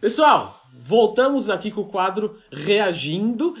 Pessoal, voltamos aqui com o quadro Reagindo,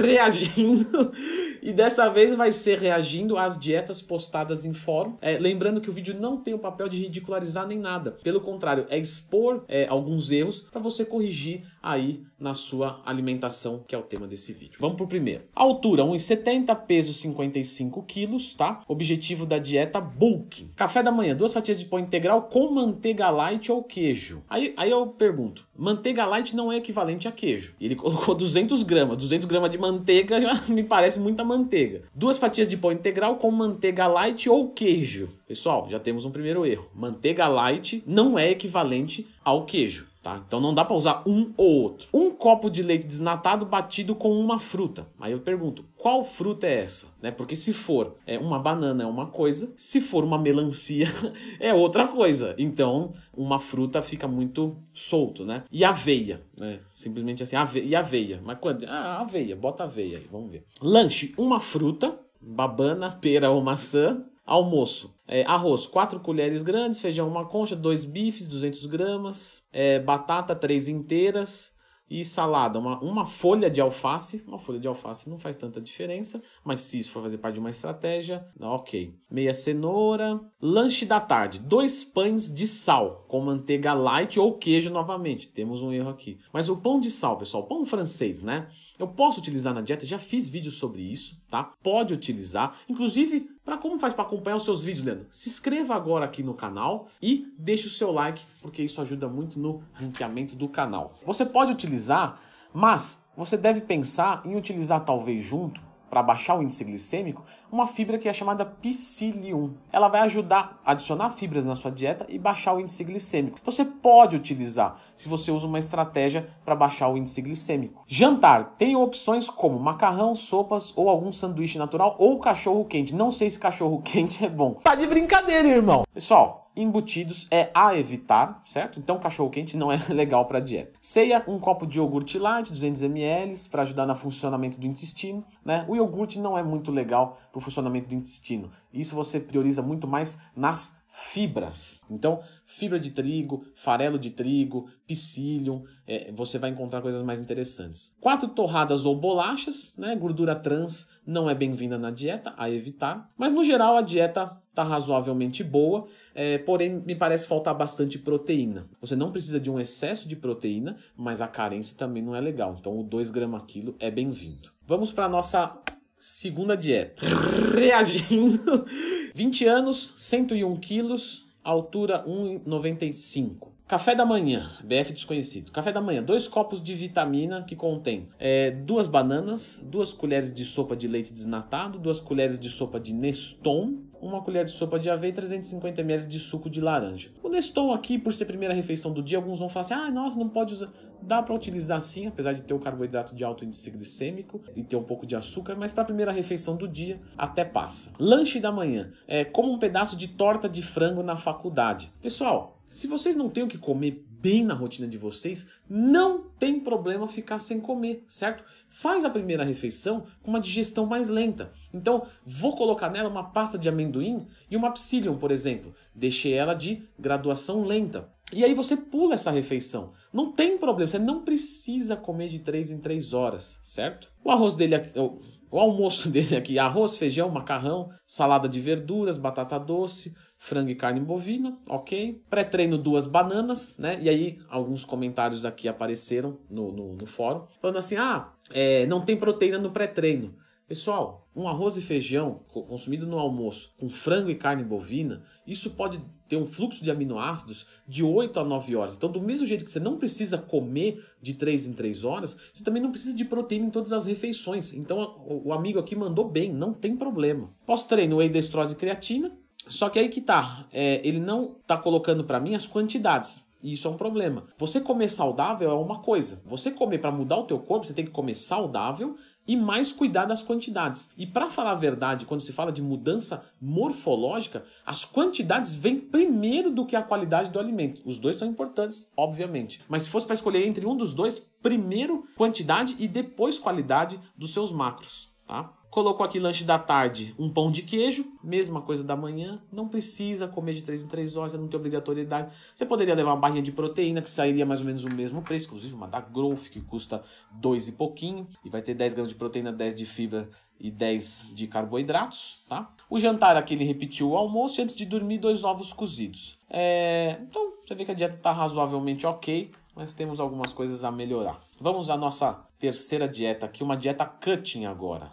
reagindo, e dessa vez vai ser reagindo às dietas postadas em fórum. É, lembrando que o vídeo não tem o papel de ridicularizar nem nada, pelo contrário, é expor é, alguns erros para você corrigir aí na sua alimentação, que é o tema desse vídeo. Vamos pro primeiro. Altura 1,70, peso 55 quilos, tá? Objetivo da dieta bulk. Café da manhã, duas fatias de pão integral com manteiga light ou queijo. Aí, aí eu pergunto, manteiga light não é equivalente a queijo. Ele colocou 200 gramas, 200 gramas de manteiga me parece muita manteiga. Duas fatias de pão integral com manteiga light ou queijo. Pessoal, já temos um primeiro erro. Manteiga light não é equivalente ao queijo. Tá? Então não dá para usar um ou outro. Um copo de leite desnatado batido com uma fruta. Aí eu pergunto, qual fruta é essa? Né? Porque se for é, uma banana é uma coisa, se for uma melancia é outra coisa. Então uma fruta fica muito solto, né? E aveia, né? Simplesmente assim, ave... e aveia. Mas quando? Ah, aveia, bota aveia aí, vamos ver. Lanche, uma fruta, babana, pera ou maçã, Almoço: é, arroz, 4 colheres grandes, feijão, uma concha, dois bifes, 200 gramas, é, batata, 3 inteiras e salada, uma, uma folha de alface. Uma folha de alface não faz tanta diferença, mas se isso for fazer parte de uma estratégia, ok. Meia cenoura. Lanche da tarde: dois pães de sal com manteiga light ou queijo novamente. Temos um erro aqui. Mas o pão de sal, pessoal, pão francês, né? Eu posso utilizar na dieta, já fiz vídeos sobre isso, tá? Pode utilizar. Inclusive, para como faz para acompanhar os seus vídeos, Leandro? Se inscreva agora aqui no canal e deixe o seu like, porque isso ajuda muito no ranqueamento do canal. Você pode utilizar, mas você deve pensar em utilizar talvez junto para baixar o índice glicêmico, uma fibra que é chamada psyllium. Ela vai ajudar a adicionar fibras na sua dieta e baixar o índice glicêmico. Então você pode utilizar se você usa uma estratégia para baixar o índice glicêmico. Jantar tem opções como macarrão, sopas ou algum sanduíche natural ou cachorro quente. Não sei se cachorro quente é bom. Tá de brincadeira, irmão. Pessoal, embutidos é a evitar, certo? Então cachorro quente não é legal para dieta. Ceia, um copo de iogurte light, 200 ml, para ajudar no funcionamento do intestino, né? O iogurte não é muito legal para o funcionamento do intestino. Isso você prioriza muito mais nas fibras. Então, fibra de trigo, farelo de trigo, psyllium, é, você vai encontrar coisas mais interessantes. Quatro torradas ou bolachas, né? Gordura trans não é bem-vinda na dieta, a evitar. Mas no geral a dieta está razoavelmente boa, é, porém me parece faltar bastante proteína. Você não precisa de um excesso de proteína, mas a carência também não é legal. Então o 2 gramas quilo é bem-vindo. Vamos para a nossa segunda dieta. Reagindo. 20 anos, 101 quilos, altura 1,95. Café da manhã, BF desconhecido. Café da manhã, dois copos de vitamina que contém é, duas bananas, duas colheres de sopa de leite desnatado, duas colheres de sopa de Neston, uma colher de sopa de aveia e 350 ml de suco de laranja. O Neston aqui, por ser primeira refeição do dia, alguns vão falar assim, ah, nossa, não pode usar. Dá para utilizar sim, apesar de ter o carboidrato de alto índice glicêmico e ter um pouco de açúcar, mas para a primeira refeição do dia até passa. Lanche da manhã, é como um pedaço de torta de frango na faculdade. Pessoal, se vocês não têm o que comer bem na rotina de vocês, não tem problema ficar sem comer, certo? Faz a primeira refeição com uma digestão mais lenta. Então, vou colocar nela uma pasta de amendoim e uma psyllium, por exemplo. Deixei ela de graduação lenta. E aí você pula essa refeição. Não tem problema, você não precisa comer de 3 em 3 horas, certo? O arroz dele o almoço dele aqui, arroz, feijão, macarrão, salada de verduras, batata doce, frango e carne bovina, ok. Pré-treino duas bananas, né? E aí alguns comentários aqui apareceram no, no, no fórum, falando assim, ah, é, não tem proteína no pré-treino. Pessoal, um arroz e feijão consumido no almoço com frango e carne bovina, isso pode ter um fluxo de aminoácidos de 8 a 9 horas. Então, do mesmo jeito que você não precisa comer de 3 em 3 horas, você também não precisa de proteína em todas as refeições. Então, o amigo aqui mandou bem, não tem problema. Pós-treino, whey destrose e creatina, só que aí que tá, é, ele não tá colocando para mim as quantidades. E isso é um problema. Você comer saudável é uma coisa. Você comer para mudar o teu corpo, você tem que comer saudável e mais cuidar das quantidades. E para falar a verdade, quando se fala de mudança morfológica, as quantidades vêm primeiro do que a qualidade do alimento. Os dois são importantes, obviamente. Mas se fosse para escolher entre um dos dois, primeiro quantidade e depois qualidade dos seus macros, tá? Colocou aqui lanche da tarde, um pão de queijo, mesma coisa da manhã. Não precisa comer de 3 em 3 horas, não tem obrigatoriedade. Você poderia levar uma barrinha de proteína, que sairia mais ou menos o mesmo preço, inclusive uma da Growth, que custa 2 e pouquinho, e vai ter 10 gramas de proteína, 10 de fibra e 10 de carboidratos, tá? O jantar aqui ele repetiu o almoço e antes de dormir, dois ovos cozidos. É... Então, você vê que a dieta está razoavelmente ok, mas temos algumas coisas a melhorar. Vamos à nossa terceira dieta aqui, uma dieta cutting agora.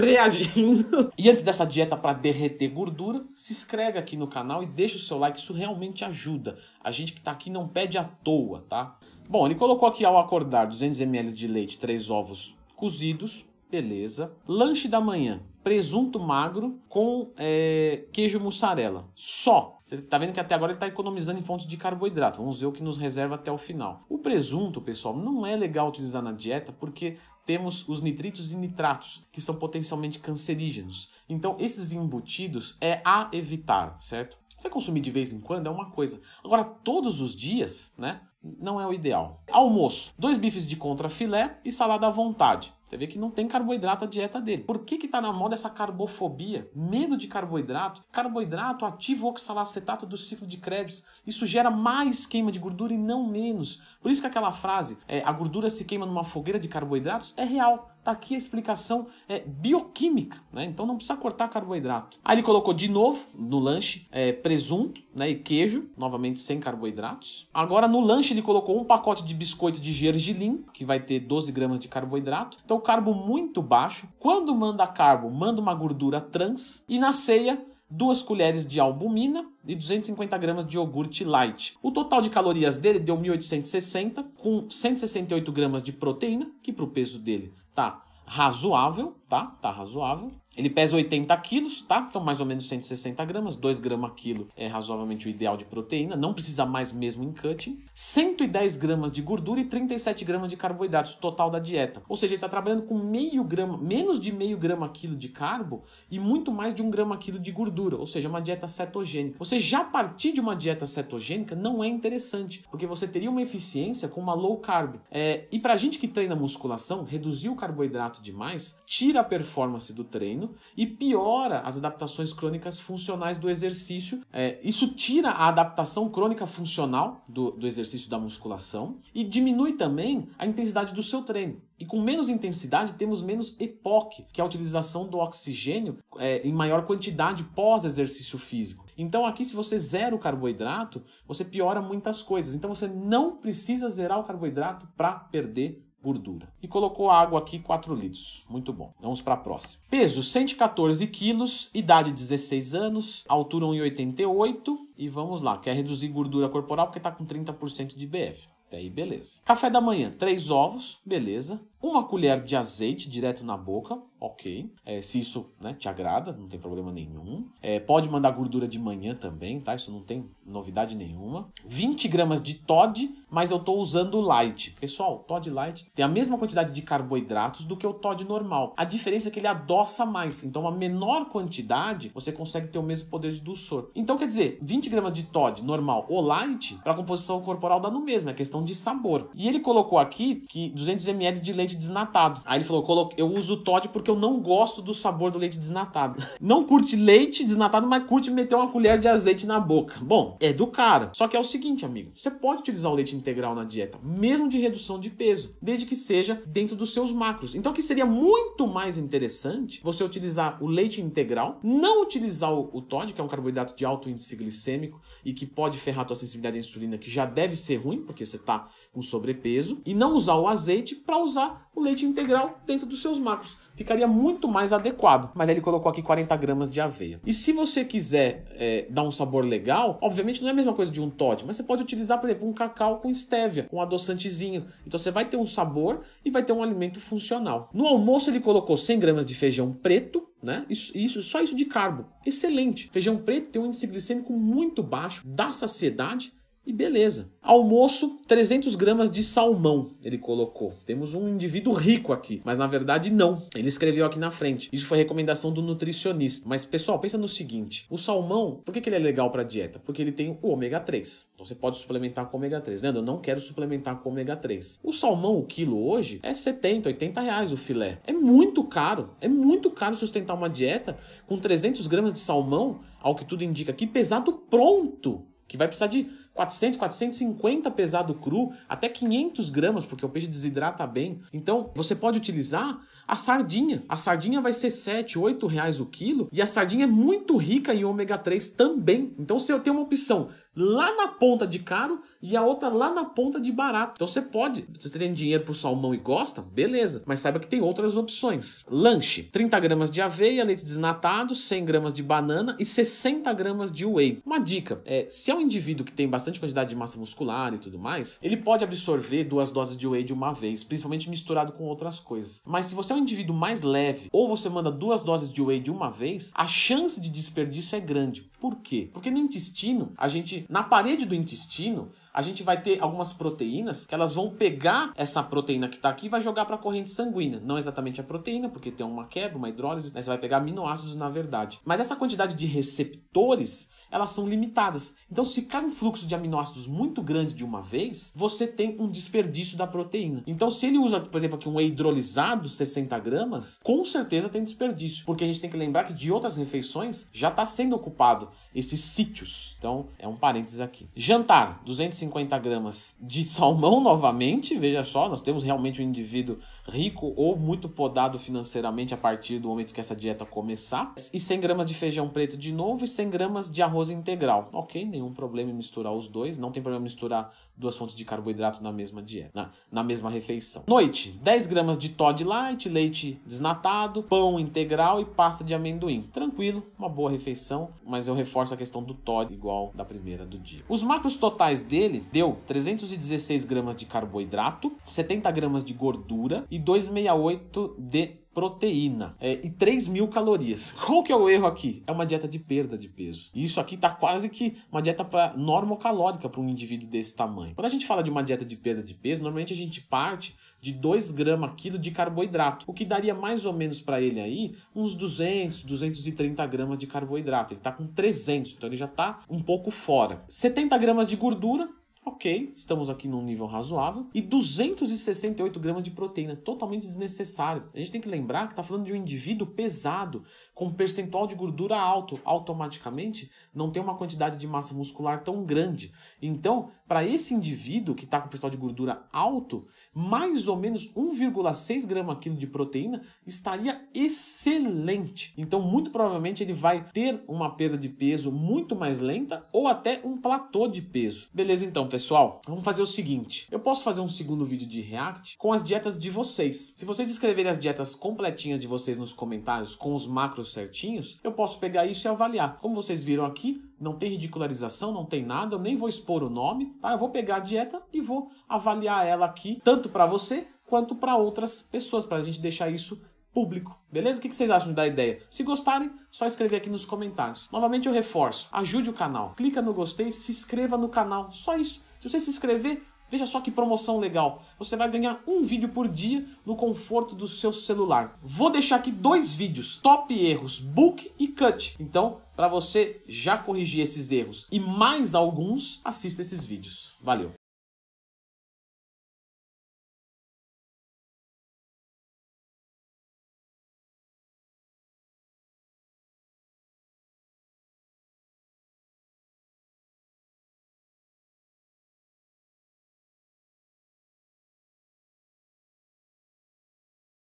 Reagindo. E antes dessa dieta para derreter gordura, se inscreve aqui no canal e deixa o seu like, isso realmente ajuda. A gente que está aqui não pede à toa, tá? Bom, ele colocou aqui ao acordar 200 ml de leite, 3 ovos cozidos, beleza. Lanche da manhã, presunto magro com é, queijo mussarela. Só. Você tá vendo que até agora ele está economizando em fontes de carboidrato. Vamos ver o que nos reserva até o final. O presunto, pessoal, não é legal utilizar na dieta porque temos os nitritos e nitratos, que são potencialmente cancerígenos. Então, esses embutidos é a evitar, certo? Você consumir de vez em quando é uma coisa. Agora, todos os dias, né? Não é o ideal. Almoço: dois bifes de contra filé e salada à vontade. Você vê que não tem carboidrato a dieta dele. Por que que tá na moda essa carbofobia? Medo de carboidrato? Carboidrato ativa o oxalacetato do ciclo de Krebs. Isso gera mais queima de gordura e não menos. Por isso que aquela frase, é, a gordura se queima numa fogueira de carboidratos, é real. Tá aqui a explicação é, bioquímica, né? Então não precisa cortar carboidrato. Aí ele colocou de novo no lanche é, presunto né, e queijo, novamente sem carboidratos. Agora no lanche ele colocou um pacote de biscoito de gergelim, que vai ter 12 gramas de carboidrato. Então carbo muito baixo. Quando manda carbo, manda uma gordura trans. E na ceia, duas colheres de albumina e 250 gramas de iogurte light. O total de calorias dele deu 1860, com 168 gramas de proteína, que para o peso dele tá razoável, tá? Tá razoável. Ele pesa 80 quilos, tá? Então mais ou menos 160 gramas, 2 gramas quilo é razoavelmente o ideal de proteína, não precisa mais mesmo em cutting. 110 gramas de gordura e 37 gramas de carboidratos, total da dieta. Ou seja, ele está trabalhando com meio grama, menos de meio grama quilo de carbo e muito mais de um grama quilo de gordura, ou seja, uma dieta cetogênica. Você já partir de uma dieta cetogênica não é interessante, porque você teria uma eficiência com uma low carb. É, e pra gente que treina musculação, reduzir o carboidrato demais tira a performance do treino e piora as adaptações crônicas funcionais do exercício. É, isso tira a adaptação crônica funcional do, do exercício da musculação e diminui também a intensidade do seu treino. E com menos intensidade temos menos EPOC, que é a utilização do oxigênio é, em maior quantidade pós exercício físico. Então aqui se você zera o carboidrato, você piora muitas coisas. Então você não precisa zerar o carboidrato para perder gordura. E colocou água aqui 4 litros. Muito bom. Vamos para a próxima. Peso 114 quilos, idade 16 anos, altura 1,88 e vamos lá. Quer reduzir gordura corporal porque está com 30% de BF. Até aí, beleza. Café da manhã, 3 ovos, beleza. Uma colher de azeite direto na boca, ok. É, se isso né, te agrada, não tem problema nenhum. É, pode mandar gordura de manhã também, tá? Isso não tem novidade nenhuma. 20 gramas de Todd, mas eu tô usando light. Pessoal, Todd light tem a mesma quantidade de carboidratos do que o Todd normal. A diferença é que ele adoça mais. Então, uma menor quantidade, você consegue ter o mesmo poder de dulçor. Então, quer dizer, 20 gramas de Todd normal ou light, para a composição corporal dá no mesmo, é questão de sabor. E ele colocou aqui que 200 ml de leite desnatado. Aí ele falou: eu uso o Todd porque eu não gosto do sabor do leite desnatado. Não curte leite desnatado, mas curte meter uma colher de azeite na boca. Bom, é do cara. Só que é o seguinte, amigo: você pode utilizar o leite integral na dieta, mesmo de redução de peso, desde que seja dentro dos seus macros. Então, que seria muito mais interessante você utilizar o leite integral, não utilizar o, o Todd, que é um carboidrato de alto índice glicêmico e que pode ferrar a tua sensibilidade à insulina, que já deve ser ruim, porque você está com sobrepeso, e não usar o azeite para usar o leite integral dentro dos seus macros. Ficaria muito mais adequado. Mas ele colocou aqui 40 gramas de aveia. E se você quiser é, dar um sabor legal, obviamente não é a mesma coisa de um Todd, mas você pode utilizar, por exemplo, um cacau com estévia, um adoçantezinho. Então você vai ter um sabor e vai ter um alimento funcional. No almoço ele colocou 100 gramas de feijão preto, né? Isso, isso, só isso de carbo. Excelente. Feijão preto tem um índice glicêmico muito baixo, dá saciedade E beleza. Almoço, 300 gramas de salmão, ele colocou. Temos um indivíduo rico aqui, mas na verdade não. Ele escreveu aqui na frente. Isso foi recomendação do nutricionista. Mas pessoal, pensa no seguinte: o salmão, por que, que ele é legal para dieta? Porque ele tem o ômega 3. Então você pode suplementar com ômega 3. Leandro, eu não quero suplementar com ômega 3. O salmão, o quilo hoje, é 70, 80 reais o filé. É muito caro. É muito caro sustentar uma dieta com 300 gramas de salmão, ao que tudo indica aqui, pesado pronto. Que vai precisar de 400, 450 pesado cru, até 500 gramas, porque o peixe desidrata bem. Então, você pode utilizar a sardinha. A sardinha vai ser 7, 8 reais o quilo, e a sardinha é muito rica em ômega 3 também. Então, eu tenho uma opção lá na ponta de caro e a outra lá na ponta de barato. Então você pode, se você tem dinheiro pro salmão e gosta, beleza, mas saiba que tem outras opções. Lanche: 30 gramas de aveia, leite desnatado, 100 gramas de banana e 60 gramas de whey. Uma dica: é, se é um indivíduo que tem bastante quantidade de massa muscular e tudo mais, ele pode absorver duas doses de whey de uma vez, principalmente misturado com outras coisas. Mas se você é um indivíduo mais leve ou você manda duas doses de whey de uma vez, a chance de desperdício é grande. Por quê? Porque no intestino, a gente, na parede do intestino, a gente vai ter algumas proteínas que elas vão pegar essa proteína que está aqui e vai jogar para a corrente sanguínea. Não exatamente a proteína, porque tem uma quebra, uma hidrólise, mas você vai pegar aminoácidos na verdade. Mas essa quantidade de receptores elas são limitadas. Então, se cai um fluxo de aminoácidos muito grande de uma vez, você tem um desperdício da proteína. Então, se ele usa, por exemplo, aqui um whey hidrolisado, 60 gramas, com certeza tem desperdício. Porque a gente tem que lembrar que de outras refeições já está sendo ocupado esses sítios. Então, é um parênteses aqui. Jantar, 250 gramas de salmão novamente. Veja só, nós temos realmente um indivíduo rico ou muito podado financeiramente a partir do momento que essa dieta começar. E 100 gramas de feijão preto de novo e 100 gramas de arroz integral. Ok, nenhum problema em misturar os dois. Não tem problema misturar duas fontes de carboidrato na mesma dieta, na, na mesma refeição. Noite, 10 gramas de Todd Light, leite desnatado, pão integral e pasta de amendoim. Tranquilo, uma boa refeição, mas eu reforço a questão do Todd igual da primeira do dia. Os macros totais dele deu 316 gramas de carboidrato, 70 gramas de gordura e 268 de proteína é, e 3 mil calorias. Qual que é o erro aqui? É uma dieta de perda de peso. E isso aqui tá quase que uma dieta para normocalórica para um indivíduo desse tamanho. Quando a gente fala de uma dieta de perda de peso, normalmente a gente parte de 2 gramas quilo de carboidrato, o que daria mais ou menos para ele aí uns 200, 230 gramas de carboidrato. Ele está com 300, então ele já está um pouco fora. 70 gramas de gordura, Ok, estamos aqui num nível razoável. E 268 gramas de proteína, totalmente desnecessário. A gente tem que lembrar que está falando de um indivíduo pesado, com percentual de gordura alto. Automaticamente, não tem uma quantidade de massa muscular tão grande. Então, para esse indivíduo que está com percentual de gordura alto, mais ou menos 1,6 grama quilo de proteína estaria excelente. Então, muito provavelmente, ele vai ter uma perda de peso muito mais lenta ou até um platô de peso. Beleza, então, pessoal pessoal, vamos fazer o seguinte. Eu posso fazer um segundo vídeo de react com as dietas de vocês. Se vocês escreverem as dietas completinhas de vocês nos comentários, com os macros certinhos, eu posso pegar isso e avaliar. Como vocês viram aqui, não tem ridicularização, não tem nada, eu nem vou expor o nome, tá? Eu vou pegar a dieta e vou avaliar ela aqui, tanto para você quanto para outras pessoas, para a gente deixar isso público. Beleza? O que vocês acham da ideia? Se gostarem, só escrever aqui nos comentários. Novamente eu reforço, ajude o canal, clica no gostei, se inscreva no canal, só isso. Se você se inscrever, veja só que promoção legal. Você vai ganhar um vídeo por dia no conforto do seu celular. Vou deixar aqui dois vídeos, top erros, book e cut. Então, para você já corrigir esses erros e mais alguns, assista esses vídeos. Valeu!